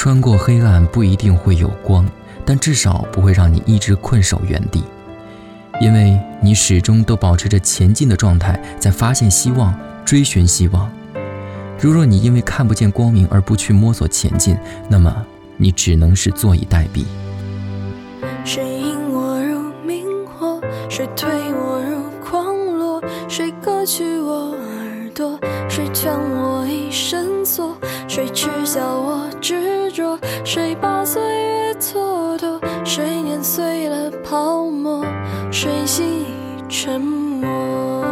穿过黑暗不一定会有光，但至少不会让你一直困守原地，因为你始终都保持着前进的状态，在发现希望，追寻希望。如若你因为看不见光明而不去摸索前进，那么你只能是坐以待毙。谁引我入明火？谁推我入狂落？谁割去我耳朵？谁将我一生锁？谁耻笑我执着？谁把岁月蹉跎？谁碾碎了泡沫？谁心已沉默？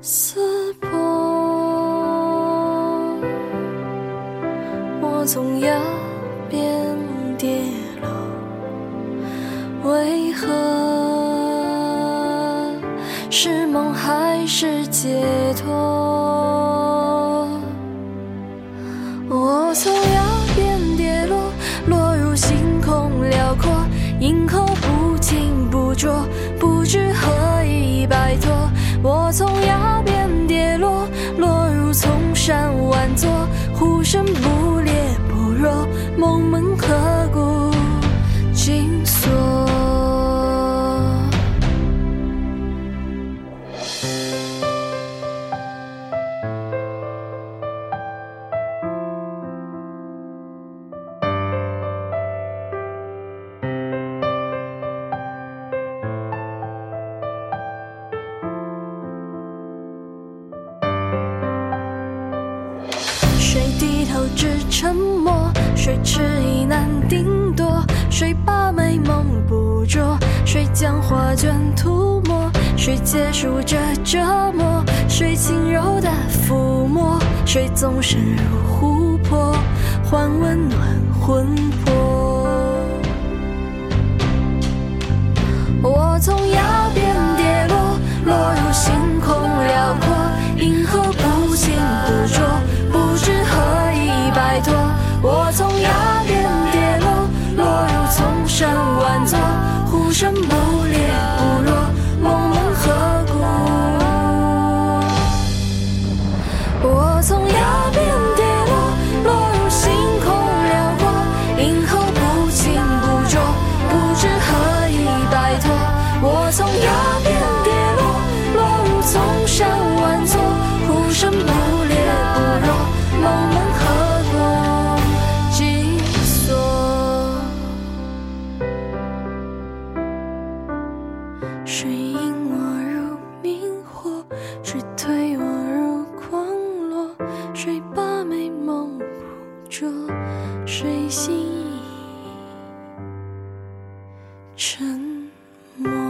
撕破我从崖边跌落，为何是梦还是解脱？我从崖边跌落，落入星空辽阔，银河不清不浊，不知何以摆脱。我从崖边跌落，落入丛山万座，呼声不烈不弱，梦门低头只沉默？谁迟疑难定夺？谁把美梦捕捉？谁将画卷涂抹？谁结束这折磨？谁轻柔的抚摸？谁纵身入湖泊，换温暖魂魄？我从崖边跌落，落入星空崖边跌落落入丛山万座呼声不烈不弱梦门何故紧锁谁引我如明火谁推我入筐落谁把美梦捕捉谁心沉没